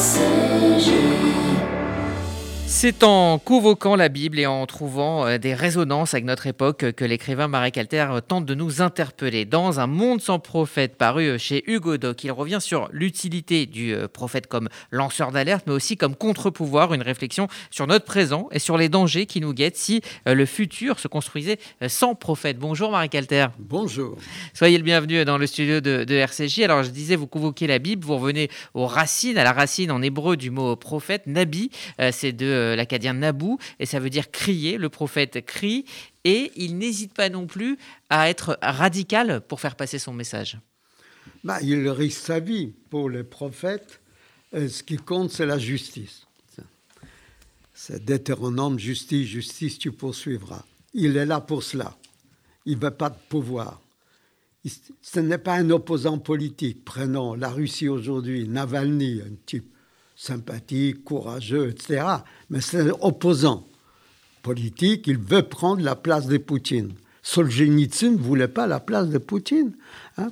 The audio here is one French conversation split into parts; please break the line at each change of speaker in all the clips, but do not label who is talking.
você. C'est en convoquant la Bible et en trouvant euh, des résonances avec notre époque que l'écrivain Marek Alter tente de nous interpeller. Dans Un monde sans prophète paru chez Hugo Doc, il revient sur l'utilité du euh, prophète comme lanceur d'alerte, mais aussi comme contre-pouvoir, une réflexion sur notre présent et sur les dangers qui nous guettent si euh, le futur se construisait sans prophète. Bonjour Marek Alter.
Bonjour.
Soyez le bienvenu dans le studio de, de RCJ. Alors je disais, vous convoquez la Bible, vous revenez aux racines, à la racine en hébreu du mot prophète, Nabi. C'est de euh, l'acadien Nabou, et ça veut dire crier. Le prophète crie, et il n'hésite pas non plus à être radical pour faire passer son message.
Bah, il risque sa vie. Pour les prophètes, euh, ce qui compte, c'est la justice. C'est homme, justice, justice, tu poursuivras. Il est là pour cela. Il ne veut pas de pouvoir. Ce n'est pas un opposant politique. Prenons la Russie aujourd'hui, Navalny, un type sympathique, courageux, etc. Mais c'est opposant politique, il veut prendre la place de Poutine. Solzhenitsyn ne voulait pas la place de Poutine. Hein,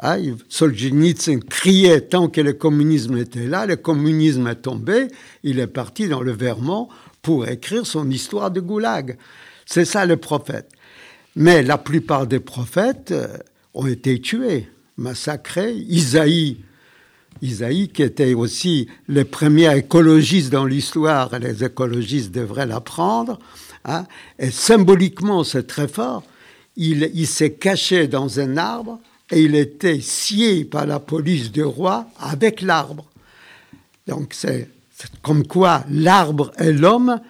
hein Solzhenitsyn criait tant que le communisme était là, le communisme est tombé, il est parti dans le Vermont pour écrire son histoire de goulag. C'est ça le prophète. Mais la plupart des prophètes euh, ont été tués, massacrés. Isaïe Isaïe, qui était aussi le premier écologiste dans l'histoire, les écologistes devraient l'apprendre, hein, et symboliquement c'est très fort, il, s'est caché dans un arbre et il était scié par la police du roi avec l'arbre. Donc c'est comme quoi l'arbre et l'homme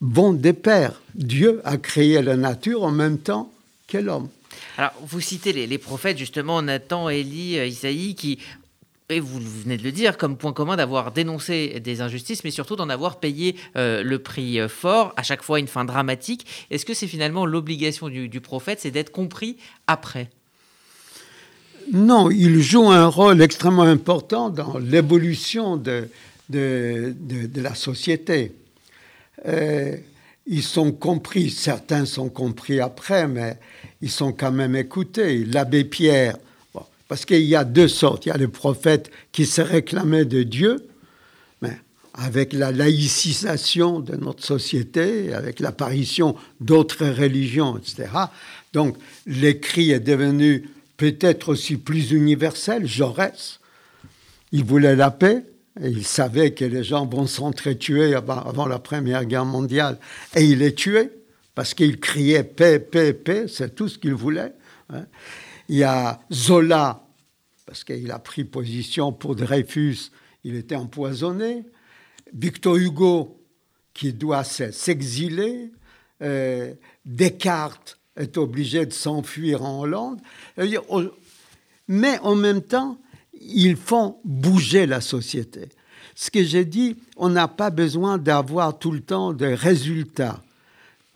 vont des pères. Dieu a créé la nature en même temps que l'homme.
Alors, vous citez les, les, prophètes, justement, Nathan, Élie, euh, Isaïe, qui et vous venez de le dire, comme point commun d'avoir dénoncé des injustices, mais surtout d'en avoir payé euh, le prix euh, fort, à chaque fois une fin dramatique. Est-ce que c'est finalement l'obligation du, prophète, c'est d'être compris après?
Non, il joue un rôle extrêmement important dans l'évolution de, la société. Euh, ils sont compris, certains sont compris après, mais ils sont quand même écoutés. L'abbé Pierre, parce qu'il y a deux sortes. Il y a les prophètes qui se réclamaient de Dieu, mais avec la laïcisation de notre société, avec l'apparition d'autres religions, etc. Donc l'écrit est devenu peut-être aussi plus universel. Jaurès, il voulait la paix, et il savait que les gens vont s'entretuer avant, la Première Guerre mondiale. Et il les tuait, parce qu'il criait paix, paix, paix, c'est tout ce qu'il voulait. Il y a Zola, parce qu'il a pris position pour Dreyfus, il était empoisonné. Victor Hugo, qui doit s'exiler. Euh, Descartes est obligé de s'enfuir en Hollande. Mais en même temps, ils font bouger la société. Ce que j'ai dit, on n'a pas besoin d'avoir tout le temps des résultats.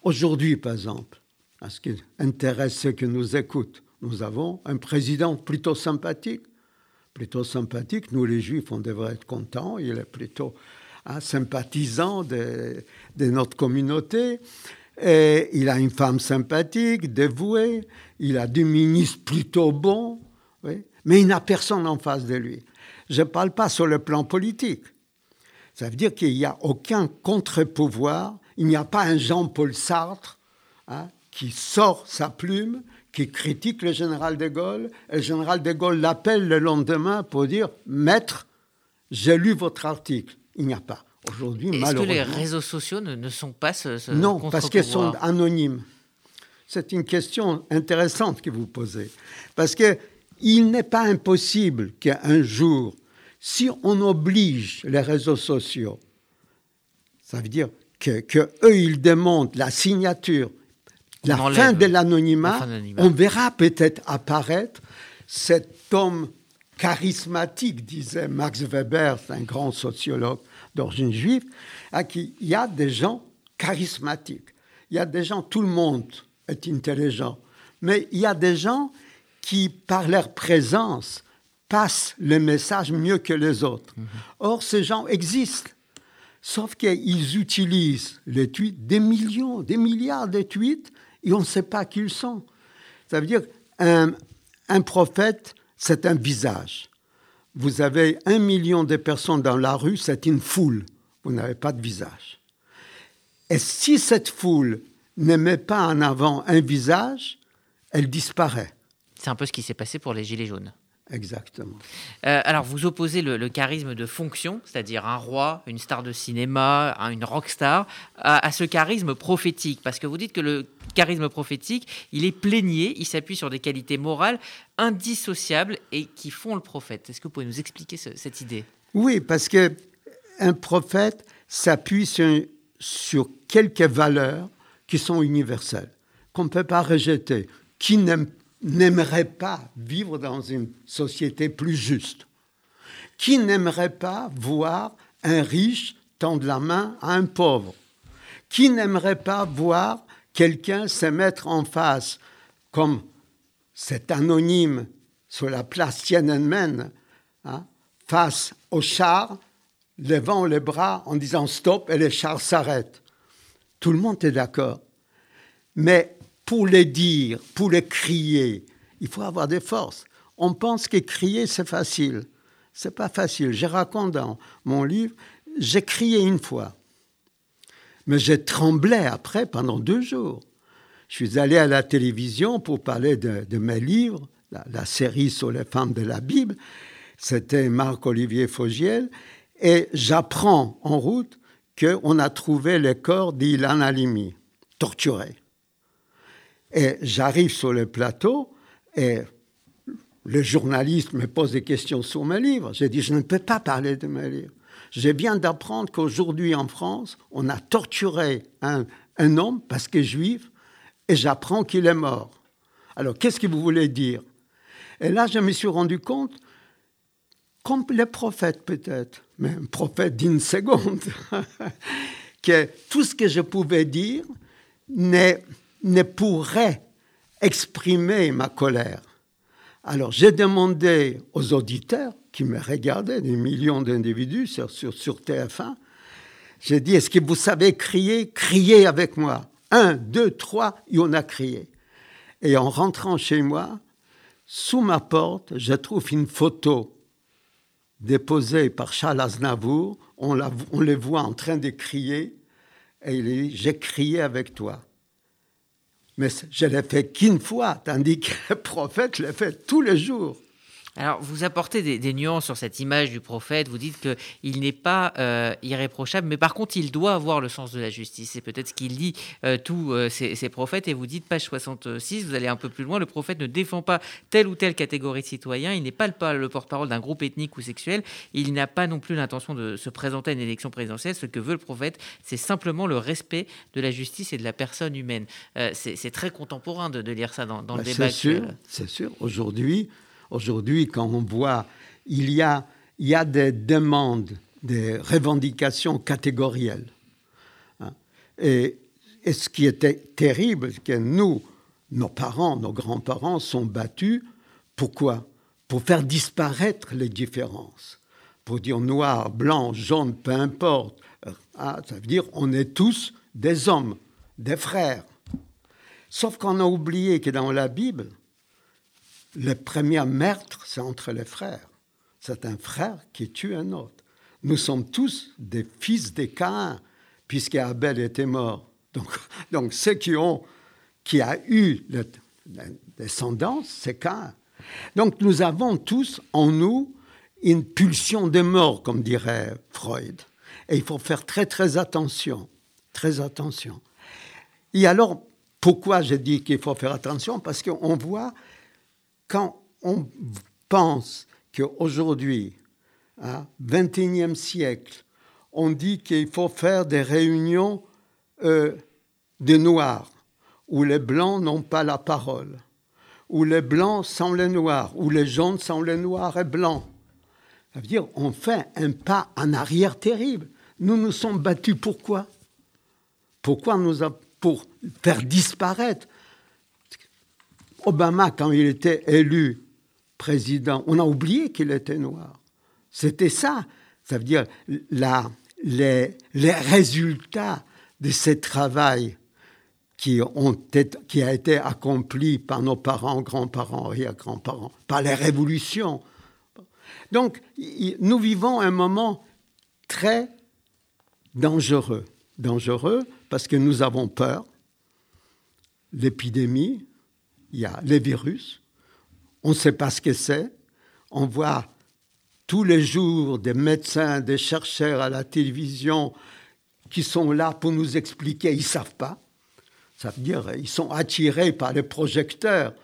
Aujourd'hui, par exemple, ce qui intéresse ceux qui nous écoutent, nous avons un président plutôt sympathique. Plutôt sympathique. Nous, les Juifs, on devrait être contents. Il est plutôt un sympathisant de, notre communauté. Et il a une femme sympathique, dévouée. Il a des ministres plutôt bons. Mais il n'a personne en face de lui. Je ne parle pas sur le plan politique. Ça veut dire qu'il n'y a aucun contre-pouvoir. Il n'y a pas un Jean-Paul Sartre hein, qui sort sa plume qui critique le général de Gaulle. Et le général de Gaulle l'appelle le lendemain pour dire Maître, j'ai lu votre article. Il n'y a pas. Aujourd'hui,
Est-ce que les réseaux sociaux ne, sont pas ce,
Non, parce qu'ils sont anonymes. C'est une question intéressante que vous posez. Parce qu'il n'est pas impossible qu'un jour, si on oblige les réseaux sociaux, ça veut dire que, que eux, ils démontrent la signature la fin de l'anonymat, on verra peut-être apparaître cet homme charismatique, disait Max Weber, un grand sociologue d'origine juive, à qui il y a des gens charismatiques. Il y a des gens, tout le monde est intelligent, mais il y a des gens qui, par leur présence, passent le message mieux que les autres. Mhm. Or, ces gens existent. Sauf qu'ils utilisent les tweets, des millions, des milliards de tweets, et on ne sait pas qui ils sont. Ça veut dire qu'un un prophète, c'est un visage. vous avez un million de personnes dans la rue, c'est une foule. Vous n'avez pas de visage. Et si cette foule ne met pas en avant un visage, elle disparaît.
C'est un peu ce qui s'est passé pour les Gilets jaunes.
Exactement.
Euh, alors, vous opposez le, charisme de fonction, c'est-à-dire un roi, une star de cinéma, une rockstar, à, à ce charisme prophétique, parce que vous dites que le charisme prophétique, il est plénier, il s'appuie sur des qualités morales indissociables et qui font le prophète. Est-ce que vous pouvez nous expliquer cette idée?
Oui, parce que un prophète s'appuie sur, sur quelques valeurs qui sont universelles, qu'on ne peut pas rejeter. Qui n'aime n'aimerait pas vivre dans une société plus juste. Qui n'aimerait pas voir un riche tendre la main à un pauvre? Qui n'aimerait pas voir quelqu'un se mettre en face, comme cet anonyme sur la place Tiananmen, hein, face au char, levant les bras en disant stop et les chars s'arrêtent? Tout le monde est d'accord. Mais pour les dire, pour les crier, il faut avoir des forces. On pense que crier, c'est facile. C'est pas facile. Je raconte dans mon livre, j'ai crié une fois. Mais j'ai tremblé après pendant deux jours. Je suis allé à la télévision pour parler de, mes livres, la, série sur les femmes de la Bible. C'était Marc-Olivier Fogiel. Et j'apprends en route qu'on a trouvé le corps d'Ilan Halimi, torturé. Et j'arrive sur le plateau et le journaliste me pose des questions sur mes livres. J'ai dit, je ne peux pas parler de mes livres. Je viens d'apprendre qu'aujourd'hui en France, on a torturé un, un homme parce qu'il est juif et j'apprends qu'il est mort. Alors, qu'est-ce que vous voulez dire? Et là, je me suis rendu compte, comme les prophètes peut-être, mais un prophète d'une seconde, que tout ce que je pouvais dire n'est ne pourrait exprimer ma colère. Alors j'ai demandé aux auditeurs qui me regardaient, des millions d'individus sur, sur, TF1, j'ai dit, est-ce que vous savez crier? Criez avec moi. Un, deux, trois, et on a crié. Et en rentrant chez moi, sous ma porte, je trouve une photo déposée par Charles Aznavour. On, on les voit en train de crier. Et il dit, j'ai crié avec toi mais je l'ai fait qu'une fois, tandis que le prophète l'a fait tous les jours.
Alors, vous apportez des, nuances sur cette image du prophète. Vous dites qu'il n'est pas euh, irréprochable, mais par contre, il doit avoir le sens de la justice. C'est peut-être ce qu'il dit euh, tous euh, ces, prophètes. Et vous dites, page 66, vous allez un peu plus loin, le prophète ne défend pas telle ou telle catégorie de citoyens. Il n'est pas le, le porte-parole d'un groupe ethnique ou sexuel. Il n'a pas non plus l'intention de se présenter à une élection présidentielle. Ce que veut le prophète, c'est simplement le respect de la justice et de la personne humaine. c'est très contemporain de, lire ça dans, le bah, débat.
C'est sûr, c'est sûr. Aujourd'hui, Aujourd'hui, quand on voit, il y a, il y a des demandes, des revendications catégorielles. Hein. Et, ce qui était terrible, c'est que nous, nos parents, nos grands-parents sont battus. Pourquoi? Pour faire disparaître les différences. Pour dire noir, blanc, jaune, peu importe. Ah, ça veut dire on est tous des hommes, des frères. Sauf qu'on a oublié que dans la Bible, le premier meurtre, c'est entre les frères. C'est un frère qui tue un autre. Nous sommes tous des fils des Caïn, puisque Abel était mort. Donc, donc ceux qui ont, qui a eu la, descendance, c'est Caïn. Donc nous avons tous en nous une pulsion de mort, comme dirait Freud. Et il faut faire très très attention, très attention. Et alors, pourquoi je dis qu'il faut faire attention? Parce qu'on voit quand on pense qu'aujourd'hui, hein, 21e siècle, on dit qu'il faut faire des réunions euh, des Noirs, où les Blancs n'ont pas la parole, où les Blancs sont les Noirs, où les jaunes sont les Noirs et Blancs. Ça veut dire on fait un pas en arrière terrible. Nous nous sommes battus pourquoi Pourquoi nous Pour faire disparaître Obama, quand il était élu président, on a oublié qu'il était noir. C'était ça. Ça veut dire la, les, les, résultats de ce travail qui, ont qui a été accompli par nos parents, grands-parents, arrière-grands-parents, par les révolutions. Donc, nous vivons un moment très dangereux. Dangereux parce que nous avons peur. L'épidémie, il y a les virus, on ne sait pas ce que c'est. On voit tous les jours des médecins, des chercheurs à la télévision qui sont là pour nous expliquer, ils ne savent pas. Ça veut dire ils sont attirés par les projecteurs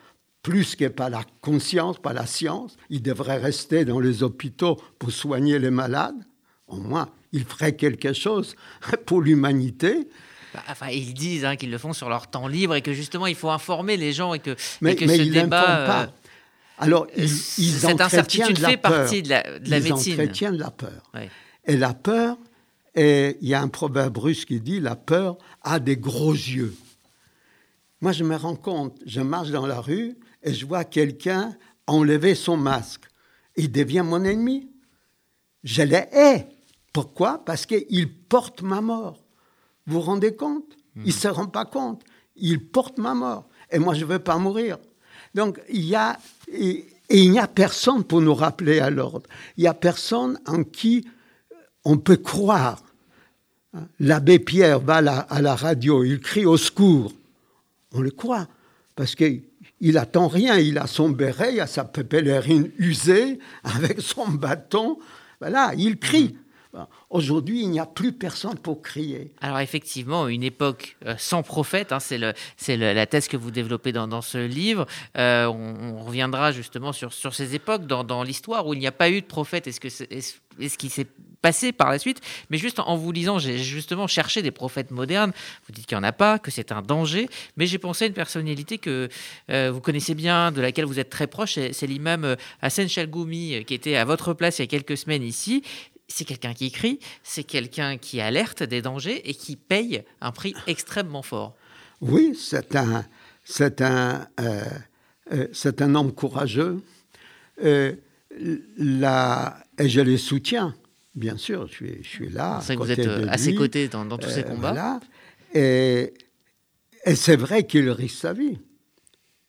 plus que par la conscience, par la science. Ils devraient rester dans les hôpitaux pour soigner les malades. Au moins, ils feraient quelque chose pour l'humanité.
Bah, enfin, ils disent hein, qu'ils le font sur leur temps libre et que justement, il faut informer les gens et que,
mais,
que
mais
ce
ils
débat.
pas. Alors, ils, ils
cette incertitude fait
peur.
partie de la, de la
ils
médecine.
entretiennent la peur.
Ouais.
Et la peur, et il y a un proverbe russe qui dit la peur a des gros yeux. Moi, je me rends compte, je marche dans la rue et je vois quelqu'un enlever son masque. Il devient mon ennemi. Je le hais. Pourquoi? Parce qu'il porte ma mort. Vous vous rendez compte? Il ne se rend pas compte. Il porte ma mort. Et moi, je ne veux pas mourir. Donc, il y a. Et, et il n'y a personne pour nous rappeler à l'ordre. Il n'y a personne en qui on peut croire. L'abbé Pierre va à la, à la radio, il crie au secours. On le croit. Parce qu'il attend rien. Il a son béret, il a sa pèlerine usée, avec son bâton. Voilà, il crie. Aujourd'hui, il n'y a plus personne pour crier.
Alors effectivement, une époque euh, sans prophète, hein, c'est la thèse que vous développez dans, ce livre. Euh, on, reviendra justement sur, sur ces époques dans, dans l'histoire où il n'y a pas eu de prophète. Est-ce que est, est, est ce qui s'est passé par la suite? Mais juste en vous lisant, j'ai justement cherché des prophètes modernes. Vous dites qu'il n'y en a pas, que c'est un danger. Mais j'ai pensé à une personnalité que euh, vous connaissez bien, de laquelle vous êtes très proche. C'est l'imam Hassan Chalgoumi qui était à votre place il y a quelques semaines ici c'est quelqu'un qui écrit, c'est quelqu'un qui alerte des dangers et qui paye un prix extrêmement fort.
Oui, c'est un, c'est un, euh, euh, c'est un homme courageux. Euh, la, et je les soutiens, bien sûr, je suis, je suis là.
C'est que vous êtes à ses côtés dans, dans tous ces combats.
Voilà. Et, et c'est vrai qu'il risque sa vie.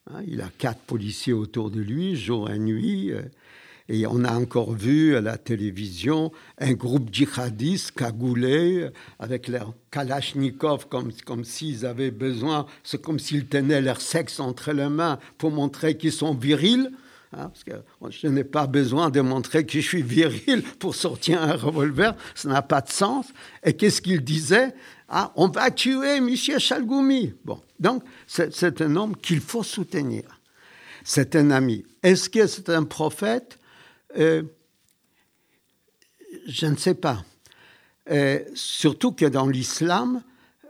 Hein, il a quatre policiers autour de lui, jour et nuit. Et on a encore vu à la télévision un groupe djihadiste cagoulé avec leur kalachnikov comme, comme s'ils avaient besoin, c'est comme s'ils tenaient leur sexe entre les mains pour montrer qu'ils sont virils. Hein, parce que je n'ai pas besoin de montrer que je suis viril pour sortir un revolver, ça n'a pas de sens. Et qu'est-ce qu'il disait ah, On va tuer M. Chalgoumi. Bon, donc c'est un homme qu'il faut soutenir. C'est un ami. Est-ce que c'est un prophète? Euh, je ne sais pas. Euh, surtout que dans l'islam,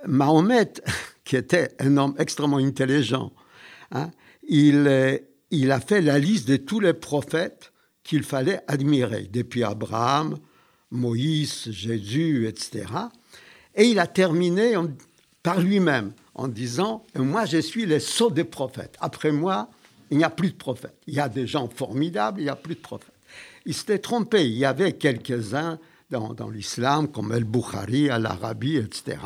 Mahomet, qui était un homme extrêmement intelligent, hein, il, euh, il, a fait la liste de tous les prophètes qu'il fallait admirer, depuis Abraham, Moïse, Jésus, etc. Et il a terminé par lui-même en disant Moi, je suis le sceau des prophètes. Après moi, il n'y a plus de prophètes. Il y a des gens formidables, il n'y a plus de prophètes il s'était trompé. Il y avait quelques-uns dans, dans l'islam, comme El-Bukhari, Al-Arabi, etc.,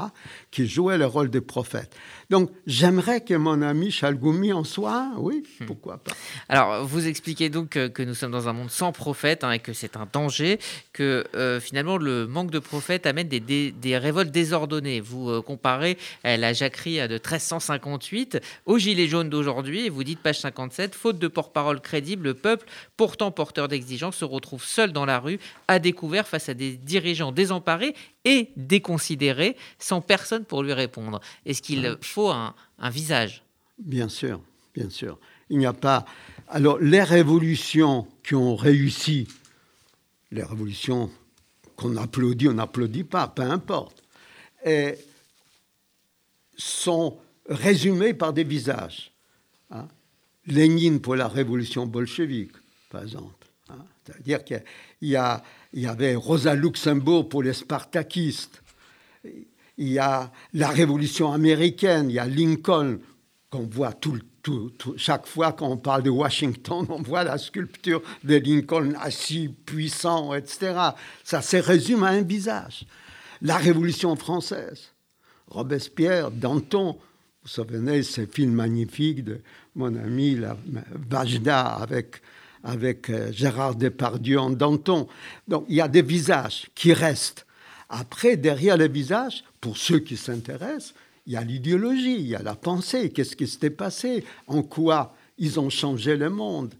qui jouaient le rôle de prophète. Donc, j'aimerais que mon ami Chalgoumi en soit oui, pourquoi pas.
Alors, vous expliquez donc que, nous sommes dans un monde sans prophète hein, et que c'est un danger, que euh, finalement le manque de prophètes amène des, des, des révoltes désordonnées. Vous euh, comparez euh, la jacquerie de 1358 aux gilets jaunes d'aujourd'hui et vous dites, page 57, faute de porte-parole crédible, le peuple, pourtant porteur d'exigences, se retrouve seul dans la rue, à découvert face à des dirigeants désemparés et déconsidérés, sans personne pour lui répondre. Est-ce qu'il faut un, un, visage?
Bien sûr, bien sûr. Il n'y a pas. Alors, les révolutions qui ont réussi, les révolutions qu'on applaudit, on n'applaudit pas, peu importe, et sont résumées par des visages. Hein. Lénine pour la révolution bolchevique, par exemple. Hein. C'est-à-dire qu'il y a il y avait Rosa Luxembourg pour les spartakistes, il y a la Révolution américaine, il y a Lincoln, qu'on voit chaque fois qu'on parle de Washington, on voit la sculpture de Lincoln assis, puissant, etc. Ça se résume à un visage. La Révolution française, Robespierre, Danton, vous vous souvenez, ces films magnifiques de mon ami la, Vajda avec avec euh, Gérard Depardieu en Danton. Donc il y a des visages qui restent. Après, derrière les visages, pour ceux qui s'intéressent, il y a l'idéologie, il y a la pensée, qu'est-ce qui s'était passé, en quoi ils ont changé le monde?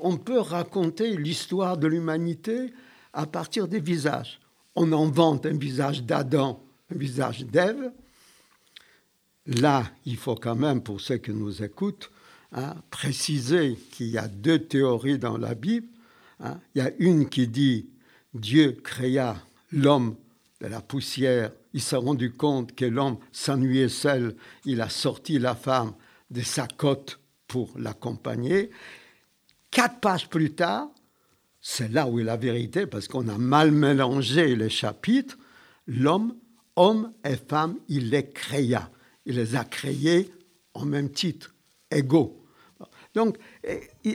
on peut raconter l'histoire de l'humanité à partir des visages. On invente un visage d'Adam, un visage d'Ève. Là, il faut quand même, pour ceux qui nous écoutent, hein, préciser qu'il y a deux théories dans la Bible. Hein. Il y a une qui dit Dieu créa l'homme de la poussière. Il s'est rendu compte que l'homme s'ennuyait seul. Il a sorti la femme de sa côte pour l'accompagner. Quatre pages plus tard, c'est là où est la vérité, parce qu'on a mal mélangé les chapitres. L'homme, homme et femme, il les créa. Il les a créés en même titre, égaux. Donc,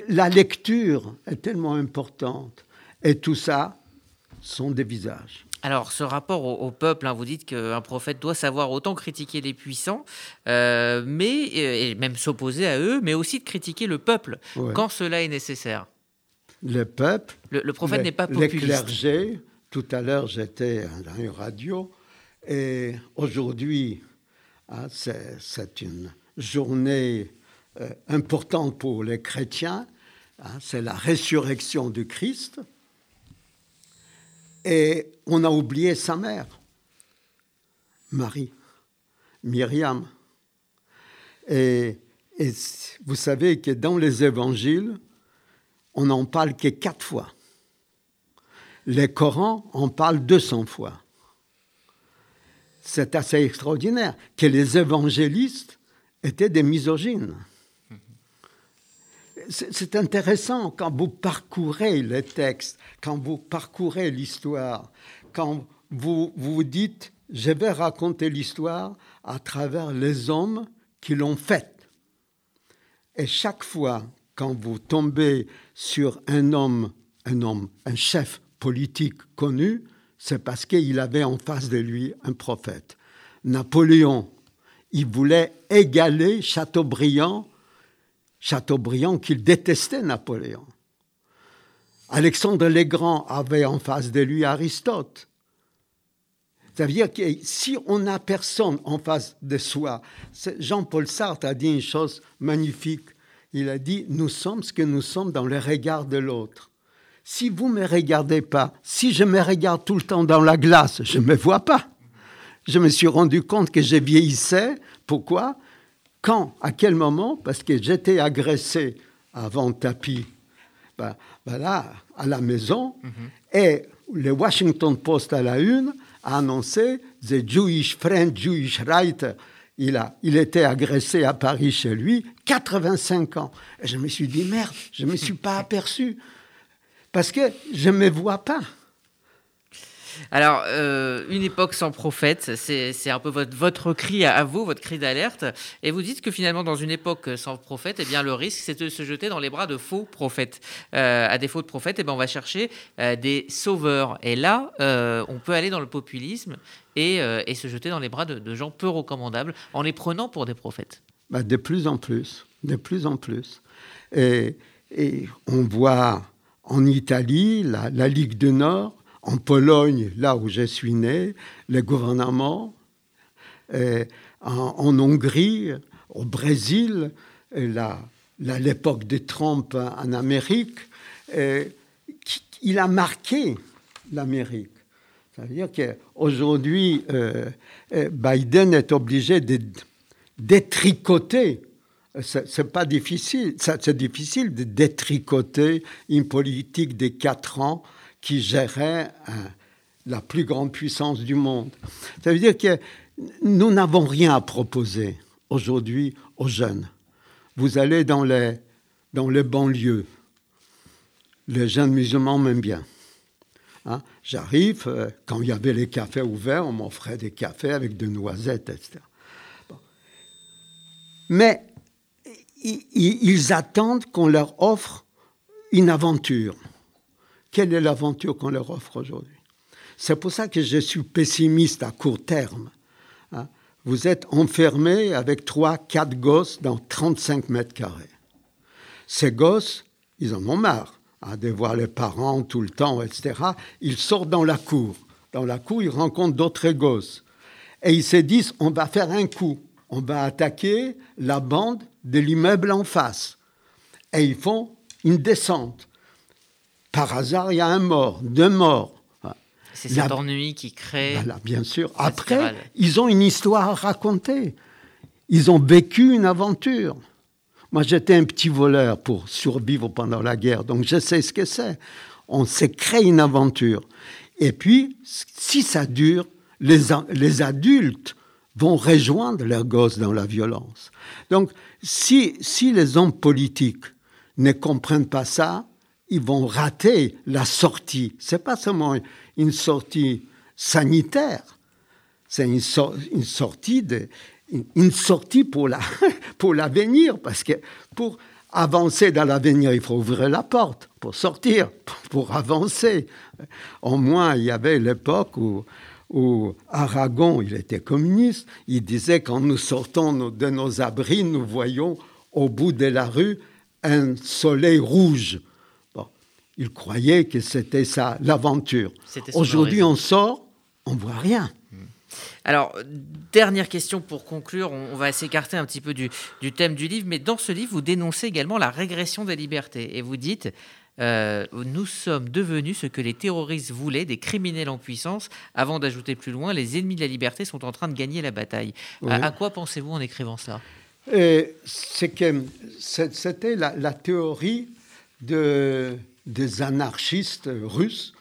la lecture est tellement importante. Et tout ça sont des visages.
Alors, ce rapport au, peuple, hein, vous dites qu'un prophète doit savoir autant critiquer les puissants, euh, mais et même s'opposer à eux, mais aussi de critiquer le peuple quand cela est nécessaire.
Le peuple.
Le, prophète n'est pas populiste.
Les clergés. Tout à l'heure, j'étais dans une radio, et aujourd'hui, hein, c'est une journée euh, importante pour les chrétiens. Hein, c'est la résurrection du Christ. Et on a oublié sa mère, Marie, Myriam. Et, vous savez que dans les évangiles, on n'en parle que quatre fois. Les Corans en parlent 200 fois. C'est assez extraordinaire que les évangélistes étaient des misogynes. C'est intéressant quand vous parcourez les textes, quand vous parcourez l'histoire, quand vous vous dites, je vais raconter l'histoire à travers les hommes qui l'ont faite. Et chaque fois, quand vous tombez sur un homme, un homme, un chef politique connu, c'est parce qu'il avait en face de lui un prophète. Napoléon, il voulait égaler Chateaubriand, Chateaubriand qu'il détestait Napoléon. Alexandre le Grand avait en face de lui Aristote. Ça veut dire que si on n'a personne en face de soi, Jean-Paul Sartre a dit une chose magnifique. Il a dit, nous sommes ce que nous sommes dans le regard de l'autre. Si vous ne me regardez pas, si je me regarde tout le temps dans la glace, je ne me vois pas. Je me suis rendu compte que je vieillissais. Pourquoi? Quand À quel moment Parce que j'étais agressé avant tapis ben, ben là, à la maison, mhm. et le Washington Post à la une a annoncé The Jewish Friend, Jewish Writer. Il, a, il était agressé à Paris chez lui, 85 ans. Et je me suis dit, merde, je ne me suis pas aperçu. Parce que je ne me vois pas.
Alors, euh, une époque sans prophète, c'est un peu votre, cri à vous, votre cri d'alerte. Et vous dites que finalement, dans une époque sans prophète, eh bien, le risque, c'est de se jeter dans les bras de faux prophètes. Euh, à défaut de prophètes, eh bien, on va chercher euh, des sauveurs. Et là, on peut aller dans le populisme et, se jeter dans les bras de, gens peu recommandables en les prenant pour des prophètes.
Bah, de plus en plus, de plus en plus. Et, on voit en Italie, la Ligue du Nord, en Pologne, là où je suis né, le gouvernement, en, Hongrie, au Brésil, l'époque de Trump en Amérique, il a marqué l'Amérique. C'est-à-dire qu'aujourd'hui, euh, euh, Biden est obligé de détricoter. C'est pas difficile, c'est difficile de détricoter une politique de quatre ans qui gérait euh, la plus grande puissance du monde. Ça veut dire que nous n'avons rien à proposer aujourd'hui aux jeunes. Vous allez dans les, dans les banlieues, les jeunes musulmans m'aiment bien. Hein. J'arrive, euh, quand il y avait les cafés ouverts, on m'offrait des cafés avec de noisettes, etc. Mais ils attendent qu'on leur offre une aventure. Quelle est l'aventure qu'on leur offre aujourd'hui C'est pour ça que je suis pessimiste à court terme. Hein. Vous êtes enfermé avec trois, quatre gosses dans 35 mètres carrés. Ces gosses, ils en ont marre hein, de voir les parents tout le temps, etc. Ils sortent dans la cour. Dans la cour, ils rencontrent d'autres gosses. Et ils se disent, on va faire un coup. On va attaquer la bande de l'immeuble en face. Et ils font une descente. Par hasard, il y a un mort, deux morts.
C'est cet ennui qui crée.
Voilà, bien sûr. Après, ils ont une histoire à raconter. Ils ont vécu une aventure. Moi, j'étais un petit voleur pour survivre pendant la guerre, donc je sais ce que c'est. On s'est créé une aventure. Et puis, si ça dure, les, les adultes vont rejoindre leurs gosses dans la violence. Donc, si, si les hommes politiques ne comprennent pas ça, ils vont rater la sortie. C'est pas seulement une sortie sanitaire, c'est une, sortie une, sortie pour la pour l'avenir parce que pour avancer dans l'avenir, il faut ouvrir la porte pour sortir, pour avancer. Au moins, il y avait l'époque où où Aragon, il était communiste, il disait quand nous sortons de nos abris, nous voyons au bout de la rue un soleil rouge il croyait que c'était ça, l'aventure. Aujourd'hui, on sort, on voit rien. Hmm.
Alors, dernière question pour conclure, on, va s'écarter un petit peu du, thème du livre, mais dans ce livre, vous dénoncez également la régression des libertés et vous dites euh, nous sommes devenus ce que les terroristes voulaient, des criminels en puissance. Avant d'ajouter plus loin, les ennemis de la liberté sont en train de gagner la bataille. À, quoi pensez-vous en écrivant ça
C'est que c'était la, théorie de des anarchistes russes.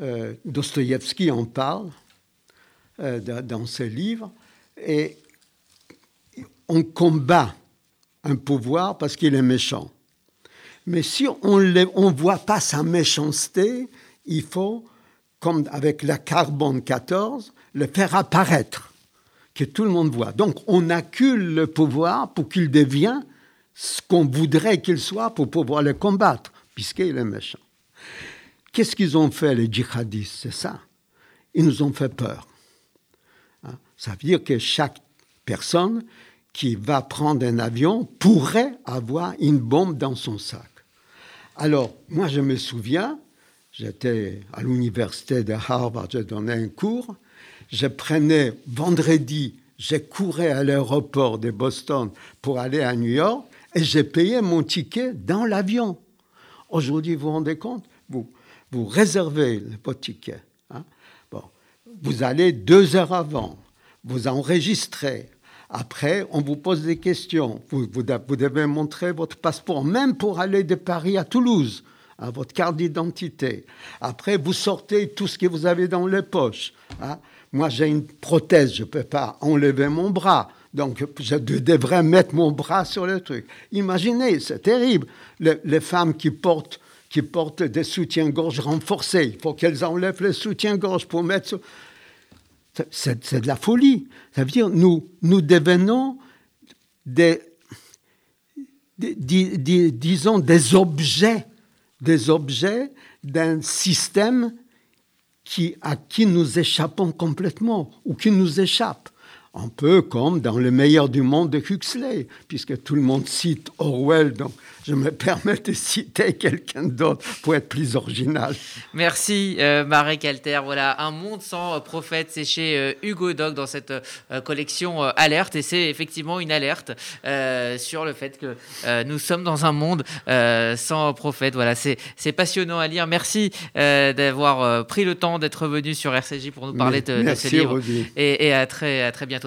Euh, Dostoïevski en parle euh, dans ses livres. Et on combat un pouvoir parce qu'il est méchant. Mais si on ne voit pas sa méchanceté, il faut, comme avec la carbone 14, le faire apparaître, que tout le monde voit. Donc on accule le pouvoir pour qu'il devienne ce qu'on voudrait qu'il soit pour pouvoir le combattre puisqu'il est méchant. Qu'est-ce qu'ils ont fait, les djihadistes? C'est ça. Ils nous ont fait peur. Hein? Ça veut dire que chaque personne qui va prendre un avion pourrait avoir une bombe dans son sac. Alors, moi, je me souviens, j'étais à l'université de Harvard, je donnais un cours, je prenais vendredi, je courais à l'aéroport de Boston pour aller à New York et j'ai payé mon ticket dans l'avion. Aujourd'hui, vous vous rendez compte vous, vous réservez votre ticket. Hein. bon. Vous allez deux heures avant, vous enregistrez. Après, on vous pose des questions. Vous, devez montrer votre passeport, même pour aller de Paris à Toulouse, à votre carte d'identité. Après, vous sortez tout ce que vous avez dans les poches. Hein. Moi, j'ai une prothèse, je ne peux pas enlever mon bras. Donc, je devrais mettre mon bras sur le truc. Imaginez, c'est terrible. Les, femmes qui portent, qui portent des soutiens-gorge renforcés, il faut qu'elles enlèvent les soutiens-gorge pour mettre. C'est de la folie. Ça veut dire nous, nous devenons des, disons, des objets, des objets d'un système qui, à qui nous échappons complètement ou qui nous échappe un peu comme dans Le meilleur du monde de Huxley, puisque tout le monde cite Orwell, donc je me permets de citer quelqu'un d'autre pour être plus original.
Merci euh, Marek Alter. Voilà, Un monde sans prophète, c'est chez euh, Hugo Doc dans cette euh, collection Alerte, et c'est effectivement une alerte sur le fait que nous sommes dans un monde sans prophète. Voilà, c'est passionnant à lire. Merci d'avoir pris le temps d'être venu sur RCJ pour nous parler de, ce livre. Et, et à, très, à très bientôt.